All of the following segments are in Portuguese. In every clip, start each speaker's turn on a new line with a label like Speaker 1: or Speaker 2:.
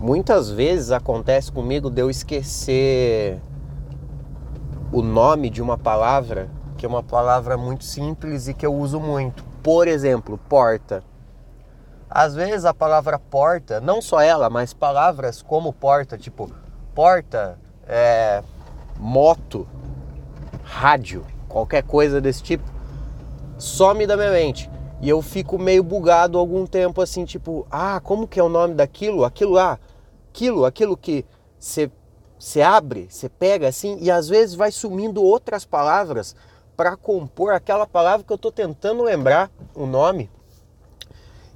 Speaker 1: muitas vezes acontece comigo de eu esquecer o nome de uma palavra, que é uma palavra muito simples e que eu uso muito. Por exemplo, porta. Às vezes a palavra porta, não só ela, mas palavras como porta, tipo porta, é, moto, rádio, qualquer coisa desse tipo, some da minha mente. E eu fico meio bugado algum tempo assim, tipo, ah, como que é o nome daquilo? Aquilo lá, aquilo, aquilo que você você abre, você pega assim e às vezes vai sumindo outras palavras para compor aquela palavra que eu estou tentando lembrar o nome.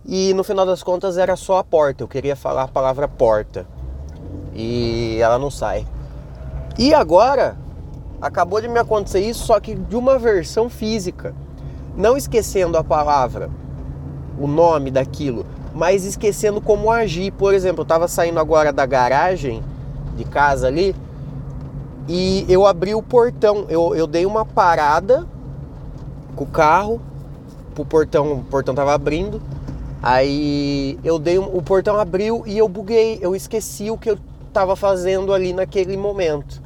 Speaker 1: E no final das contas era só a porta. Eu queria falar a palavra porta. E ela não sai. E agora acabou de me acontecer isso, só que de uma versão física. Não esquecendo a palavra, o nome daquilo, mas esquecendo como agir. Por exemplo, eu estava saindo agora da garagem de casa ali e eu abri o portão. Eu, eu dei uma parada com o carro, o portão, o portão tava abrindo. Aí eu dei o portão abriu e eu buguei, eu esqueci o que eu tava fazendo ali naquele momento.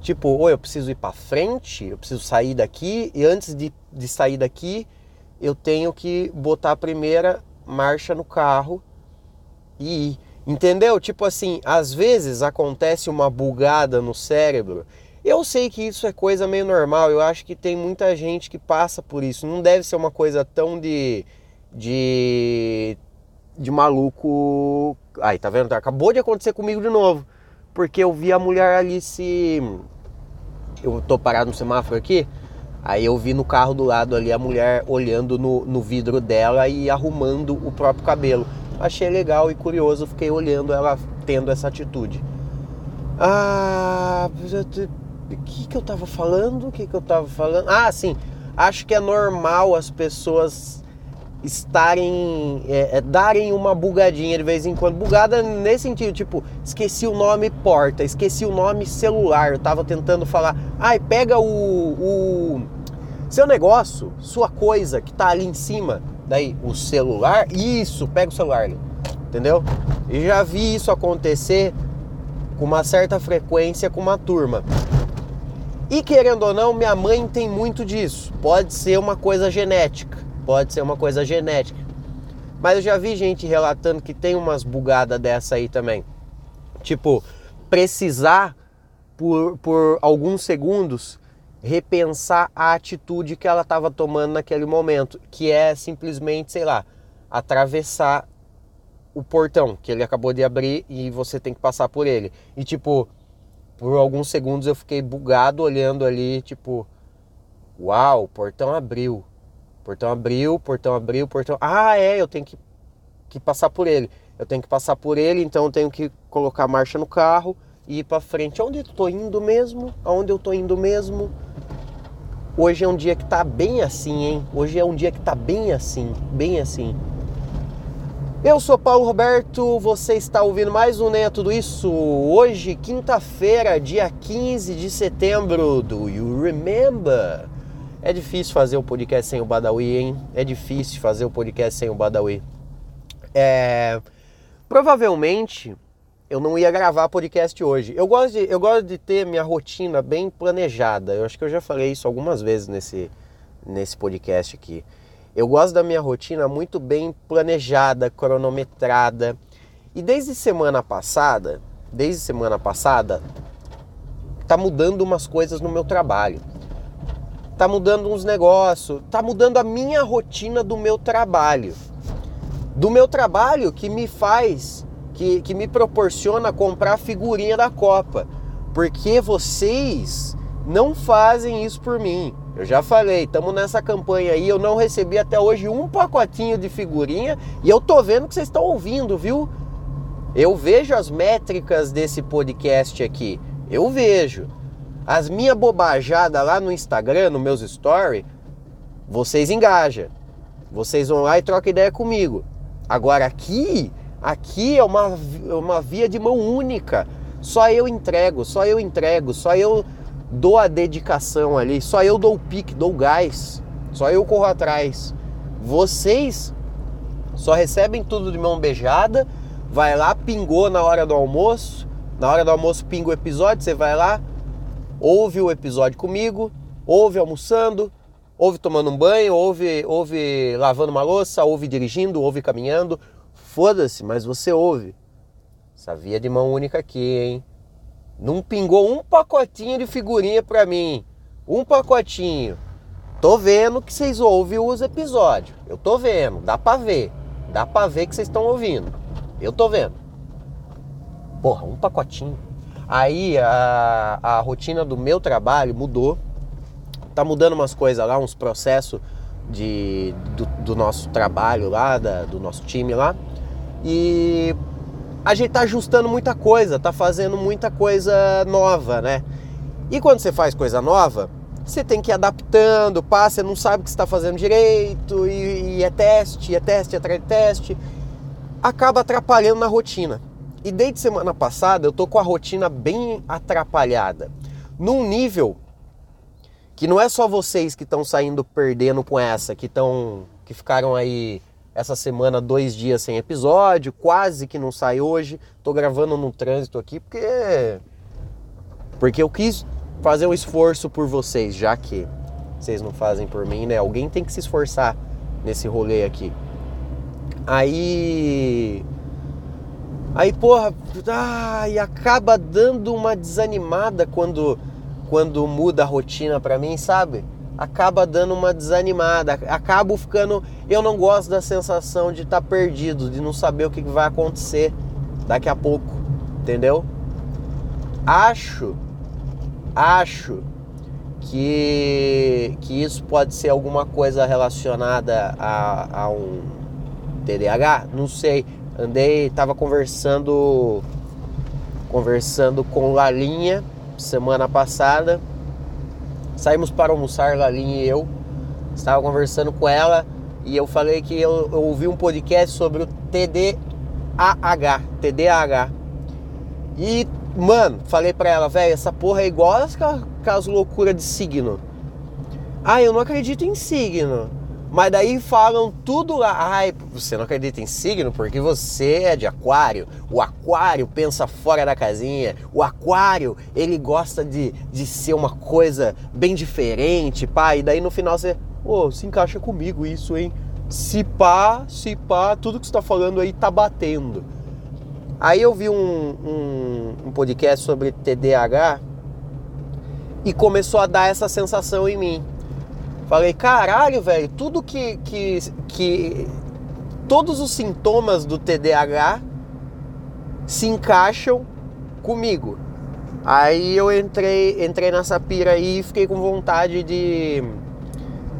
Speaker 1: Tipo, ou eu preciso ir para frente, eu preciso sair daqui e antes de, de sair daqui eu tenho que botar a primeira marcha no carro e ir. Entendeu? Tipo assim, às vezes acontece uma bugada no cérebro. Eu sei que isso é coisa meio normal, eu acho que tem muita gente que passa por isso. Não deve ser uma coisa tão de. de. de maluco. Aí, tá vendo? Acabou de acontecer comigo de novo. Porque eu vi a mulher ali se. Eu tô parado no semáforo aqui. Aí eu vi no carro do lado ali a mulher olhando no, no vidro dela e arrumando o próprio cabelo achei legal e curioso, fiquei olhando ela tendo essa atitude. Ah, o que, que eu tava falando? O que, que eu tava falando? Ah, sim, acho que é normal as pessoas estarem, é, é, darem uma bugadinha de vez em quando. Bugada nesse sentido, tipo, esqueci o nome porta, esqueci o nome celular. Eu tava tentando falar, ai, pega o, o seu negócio, sua coisa que tá ali em cima Daí, o celular, isso, pega o celular ali. Entendeu? E já vi isso acontecer com uma certa frequência com uma turma. E querendo ou não, minha mãe tem muito disso. Pode ser uma coisa genética. Pode ser uma coisa genética. Mas eu já vi gente relatando que tem umas bugadas dessa aí também. Tipo, precisar por, por alguns segundos repensar a atitude que ela estava tomando naquele momento, que é simplesmente, sei lá, atravessar o portão que ele acabou de abrir e você tem que passar por ele. E tipo, por alguns segundos eu fiquei bugado olhando ali, tipo, uau, portão abriu. Portão abriu, portão abriu, portão. Ah, é, eu tenho que, que passar por ele. Eu tenho que passar por ele, então eu tenho que colocar marcha no carro e ir para frente. Onde eu tô indo mesmo? Aonde eu tô indo mesmo? Hoje é um dia que tá bem assim, hein? Hoje é um dia que tá bem assim, bem assim. Eu sou Paulo Roberto, você está ouvindo mais um é Tudo Isso. Hoje, quinta-feira, dia 15 de setembro, do You Remember? É difícil fazer o podcast sem o Badawi, hein? É difícil fazer o podcast sem o Badawi. É... Provavelmente eu não ia gravar podcast hoje. Eu gosto, de, eu gosto de ter minha rotina bem planejada. Eu acho que eu já falei isso algumas vezes nesse, nesse podcast aqui. Eu gosto da minha rotina muito bem planejada, cronometrada. E desde semana passada, desde semana passada, tá mudando umas coisas no meu trabalho. Tá mudando uns negócios, tá mudando a minha rotina do meu trabalho. Do meu trabalho que me faz que, que me proporciona comprar a figurinha da Copa. Porque vocês não fazem isso por mim. Eu já falei, estamos nessa campanha aí, eu não recebi até hoje um pacotinho de figurinha e eu tô vendo que vocês estão ouvindo, viu? Eu vejo as métricas desse podcast aqui. Eu vejo. As minhas bobajadas lá no Instagram, nos meus stories, vocês engajam. Vocês vão lá e trocam ideia comigo. Agora aqui, Aqui é uma, uma via de mão única. Só eu entrego, só eu entrego, só eu dou a dedicação ali, só eu dou o pique, dou o gás, só eu corro atrás. Vocês só recebem tudo de mão beijada vai lá, pingou na hora do almoço, na hora do almoço pinga o episódio, você vai lá, ouve o episódio comigo, ouve almoçando, ouve tomando um banho, ouve, ouve lavando uma louça, ouve dirigindo, ouve caminhando, foda-se, mas você ouve. Essa via de mão única aqui, hein? Não pingou um pacotinho de figurinha pra mim. Um pacotinho. Tô vendo que vocês ouvem os episódios. Eu tô vendo, dá pra ver. Dá pra ver que vocês estão ouvindo. Eu tô vendo. Porra, um pacotinho. Aí a, a rotina do meu trabalho mudou. Tá mudando umas coisas lá, uns processos de, do, do nosso trabalho lá, da, do nosso time lá. E a gente tá ajustando muita coisa, tá fazendo muita coisa nova, né? E quando você faz coisa nova, você tem que ir adaptando, pá, você não sabe o que está fazendo direito, e, e, é teste, é teste atrás de teste, acaba atrapalhando na rotina. E desde semana passada eu tô com a rotina bem atrapalhada, num nível que não é só vocês que estão saindo perdendo com essa, que estão que ficaram aí essa semana dois dias sem episódio, quase que não sai hoje. Tô gravando no trânsito aqui porque porque eu quis fazer um esforço por vocês, já que vocês não fazem por mim, né? Alguém tem que se esforçar nesse rolê aqui. Aí aí porra, e acaba dando uma desanimada quando quando muda a rotina para mim, sabe? Acaba dando uma desanimada, acabo ficando, eu não gosto da sensação de estar tá perdido, de não saber o que vai acontecer daqui a pouco, entendeu? Acho, acho que, que isso pode ser alguma coisa relacionada a, a um TDAH, não sei. Andei, tava conversando conversando com Lalinha semana passada Saímos para almoçar, Lalinha e eu. Estava conversando com ela e eu falei que eu, eu ouvi um podcast sobre o TDAH. TDAH. E, mano, falei pra ela, velho, essa porra é igual as loucuras de signo. Ah, eu não acredito em signo. Mas daí falam tudo lá. Ai, você não acredita em signo porque você é de aquário. O aquário pensa fora da casinha. O aquário, ele gosta de, de ser uma coisa bem diferente, pá. E daí no final você, ô, oh, se encaixa comigo isso, hein? Se pá, se pá, tudo que você tá falando aí tá batendo. Aí eu vi um, um, um podcast sobre TDAH e começou a dar essa sensação em mim Falei, caralho, velho, tudo que, que, que. Todos os sintomas do TDAH se encaixam comigo. Aí eu entrei, entrei nessa pira aí e fiquei com vontade de,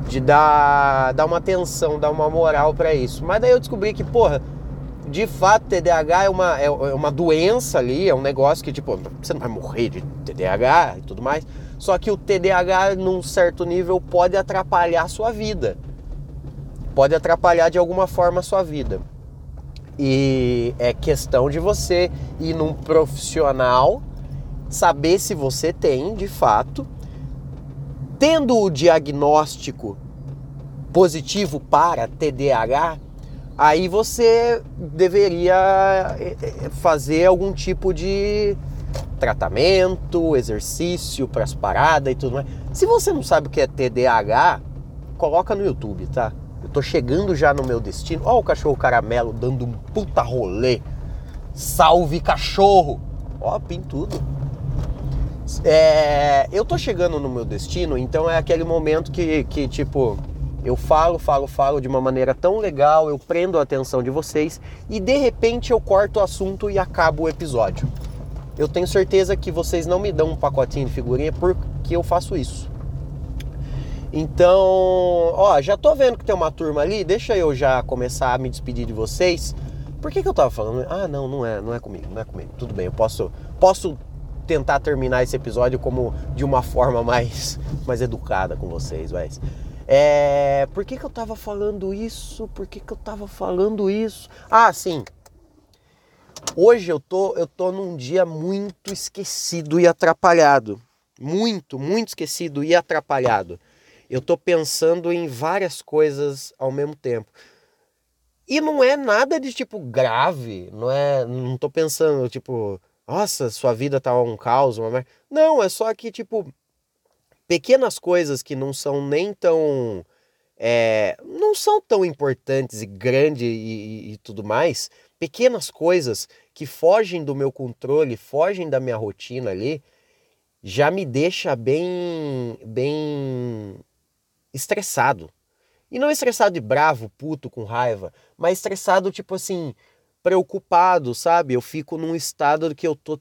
Speaker 1: de dar, dar uma atenção, dar uma moral para isso. Mas daí eu descobri que, porra, de fato, TDAH é uma, é uma doença ali, é um negócio que, tipo, você não vai morrer de TDAH e tudo mais. Só que o TDAH, num certo nível, pode atrapalhar a sua vida. Pode atrapalhar de alguma forma a sua vida. E é questão de você ir num profissional, saber se você tem de fato, tendo o diagnóstico positivo para TDAH, aí você deveria eh, eh, fazer algum tipo de tratamento, exercício para as paradas e tudo mais. Se você não sabe o que é TDAH, coloca no YouTube, tá? Eu tô chegando já no meu destino. Ó o cachorro caramelo dando um puta rolê. Salve cachorro! Ó, pintudo. É, eu tô chegando no meu destino, então é aquele momento que, que tipo, eu falo, falo, falo de uma maneira tão legal, eu prendo a atenção de vocês e de repente eu corto o assunto e acabo o episódio eu tenho certeza que vocês não me dão um pacotinho de figurinha porque eu faço isso. Então, ó, já tô vendo que tem uma turma ali, deixa eu já começar a me despedir de vocês. Por que, que eu tava falando? Ah, não, não é, não é comigo, não é comigo. Tudo bem, eu posso, posso tentar terminar esse episódio como de uma forma mais, mais educada com vocês, mas é, por que, que eu tava falando isso? Por que, que eu tava falando isso? Ah, sim. Hoje eu tô, eu tô num dia muito esquecido e atrapalhado. Muito, muito esquecido e atrapalhado. Eu tô pensando em várias coisas ao mesmo tempo. E não é nada de tipo grave, não é, não tô pensando tipo, nossa, sua vida tá um caos, uma não, é só que tipo pequenas coisas que não são nem tão é, não são tão importantes e grandes e, e, e tudo mais, pequenas coisas que fogem do meu controle, fogem da minha rotina ali, já me deixa bem, bem estressado. E não estressado de bravo, puto, com raiva, mas estressado, tipo assim, preocupado, sabe? Eu fico num estado que eu tô,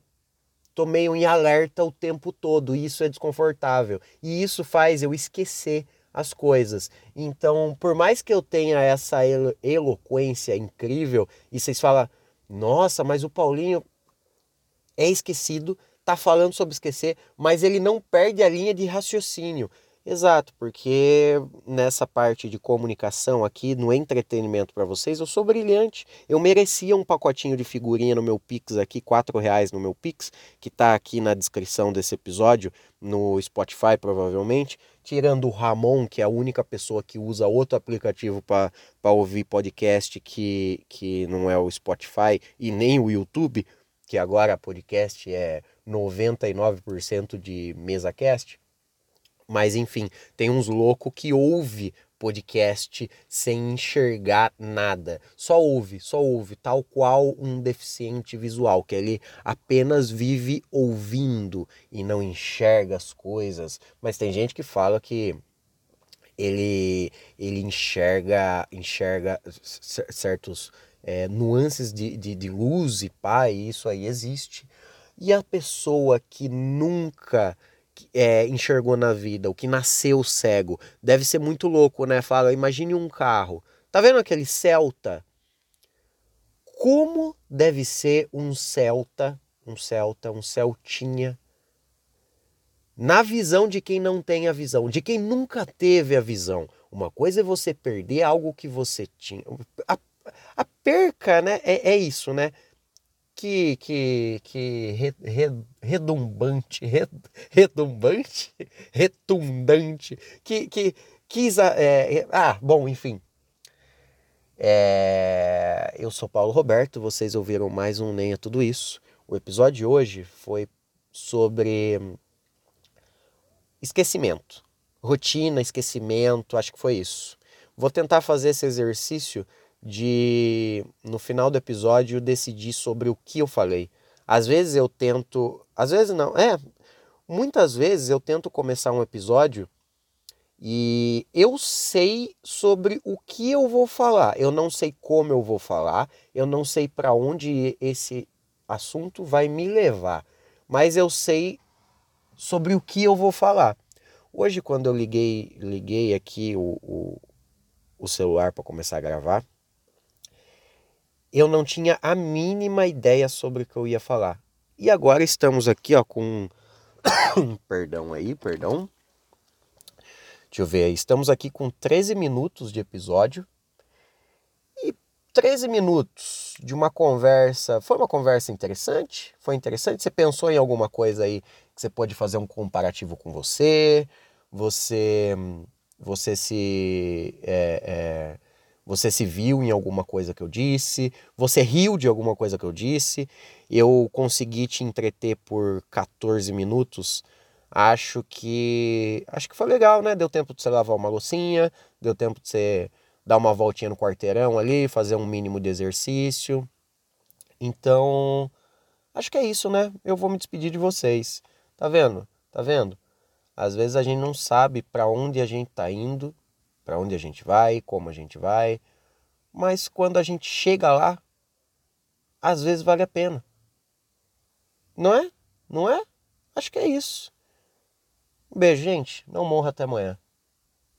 Speaker 1: tô meio em alerta o tempo todo, e isso é desconfortável. E isso faz eu esquecer as coisas. Então, por mais que eu tenha essa elo eloquência incrível, e vocês falam, nossa, mas o Paulinho é esquecido, tá falando sobre esquecer, mas ele não perde a linha de raciocínio. Exato, porque nessa parte de comunicação aqui, no entretenimento para vocês, eu sou brilhante. Eu merecia um pacotinho de figurinha no meu Pix aqui, quatro reais no meu Pix, que está aqui na descrição desse episódio, no Spotify provavelmente. Tirando o Ramon, que é a única pessoa que usa outro aplicativo para ouvir podcast que, que não é o Spotify e nem o YouTube, que agora podcast é 99% de mesa cast. Mas enfim, tem uns loucos que ouve podcast sem enxergar nada. Só ouve, só ouve, tal qual um deficiente visual, que ele apenas vive ouvindo e não enxerga as coisas. Mas tem gente que fala que ele, ele enxerga, enxerga certos é, nuances de, de, de luz e pá, e isso aí existe. E a pessoa que nunca é, enxergou na vida, o que nasceu cego. Deve ser muito louco, né? Fala, imagine um carro. Tá vendo aquele Celta? Como deve ser um Celta, um Celta, um Celtinha, na visão de quem não tem a visão, de quem nunca teve a visão. Uma coisa é você perder algo que você tinha. A, a perca, né? É, é isso, né? Que, que, que re, re, redumbante, re, redumbante, retundante, que, que quis. É, ah, bom, enfim. É, eu sou Paulo Roberto, vocês ouviram mais um Nem é Tudo Isso. O episódio de hoje foi sobre esquecimento. Rotina, esquecimento, acho que foi isso. Vou tentar fazer esse exercício de no final do episódio decidir sobre o que eu falei. Às vezes eu tento, às vezes não, é, muitas vezes eu tento começar um episódio e eu sei sobre o que eu vou falar. Eu não sei como eu vou falar, eu não sei para onde esse assunto vai me levar, mas eu sei sobre o que eu vou falar. Hoje, quando eu liguei, liguei aqui o, o, o celular para começar a gravar, eu não tinha a mínima ideia sobre o que eu ia falar. E agora estamos aqui, ó, com. perdão aí, perdão. Deixa eu ver aí. Estamos aqui com 13 minutos de episódio. E 13 minutos de uma conversa. Foi uma conversa interessante? Foi interessante? Você pensou em alguma coisa aí que você pode fazer um comparativo com você? Você. Você se. É, é, você se viu em alguma coisa que eu disse, você riu de alguma coisa que eu disse, eu consegui te entreter por 14 minutos. Acho que acho que foi legal, né? Deu tempo de você lavar uma loucinha, deu tempo de você dar uma voltinha no quarteirão ali, fazer um mínimo de exercício. Então, acho que é isso, né? Eu vou me despedir de vocês. Tá vendo? Tá vendo? Às vezes a gente não sabe para onde a gente tá indo para onde a gente vai, como a gente vai, mas quando a gente chega lá, às vezes vale a pena. Não é? Não é? Acho que é isso. Um beijo, gente. Não morra até amanhã.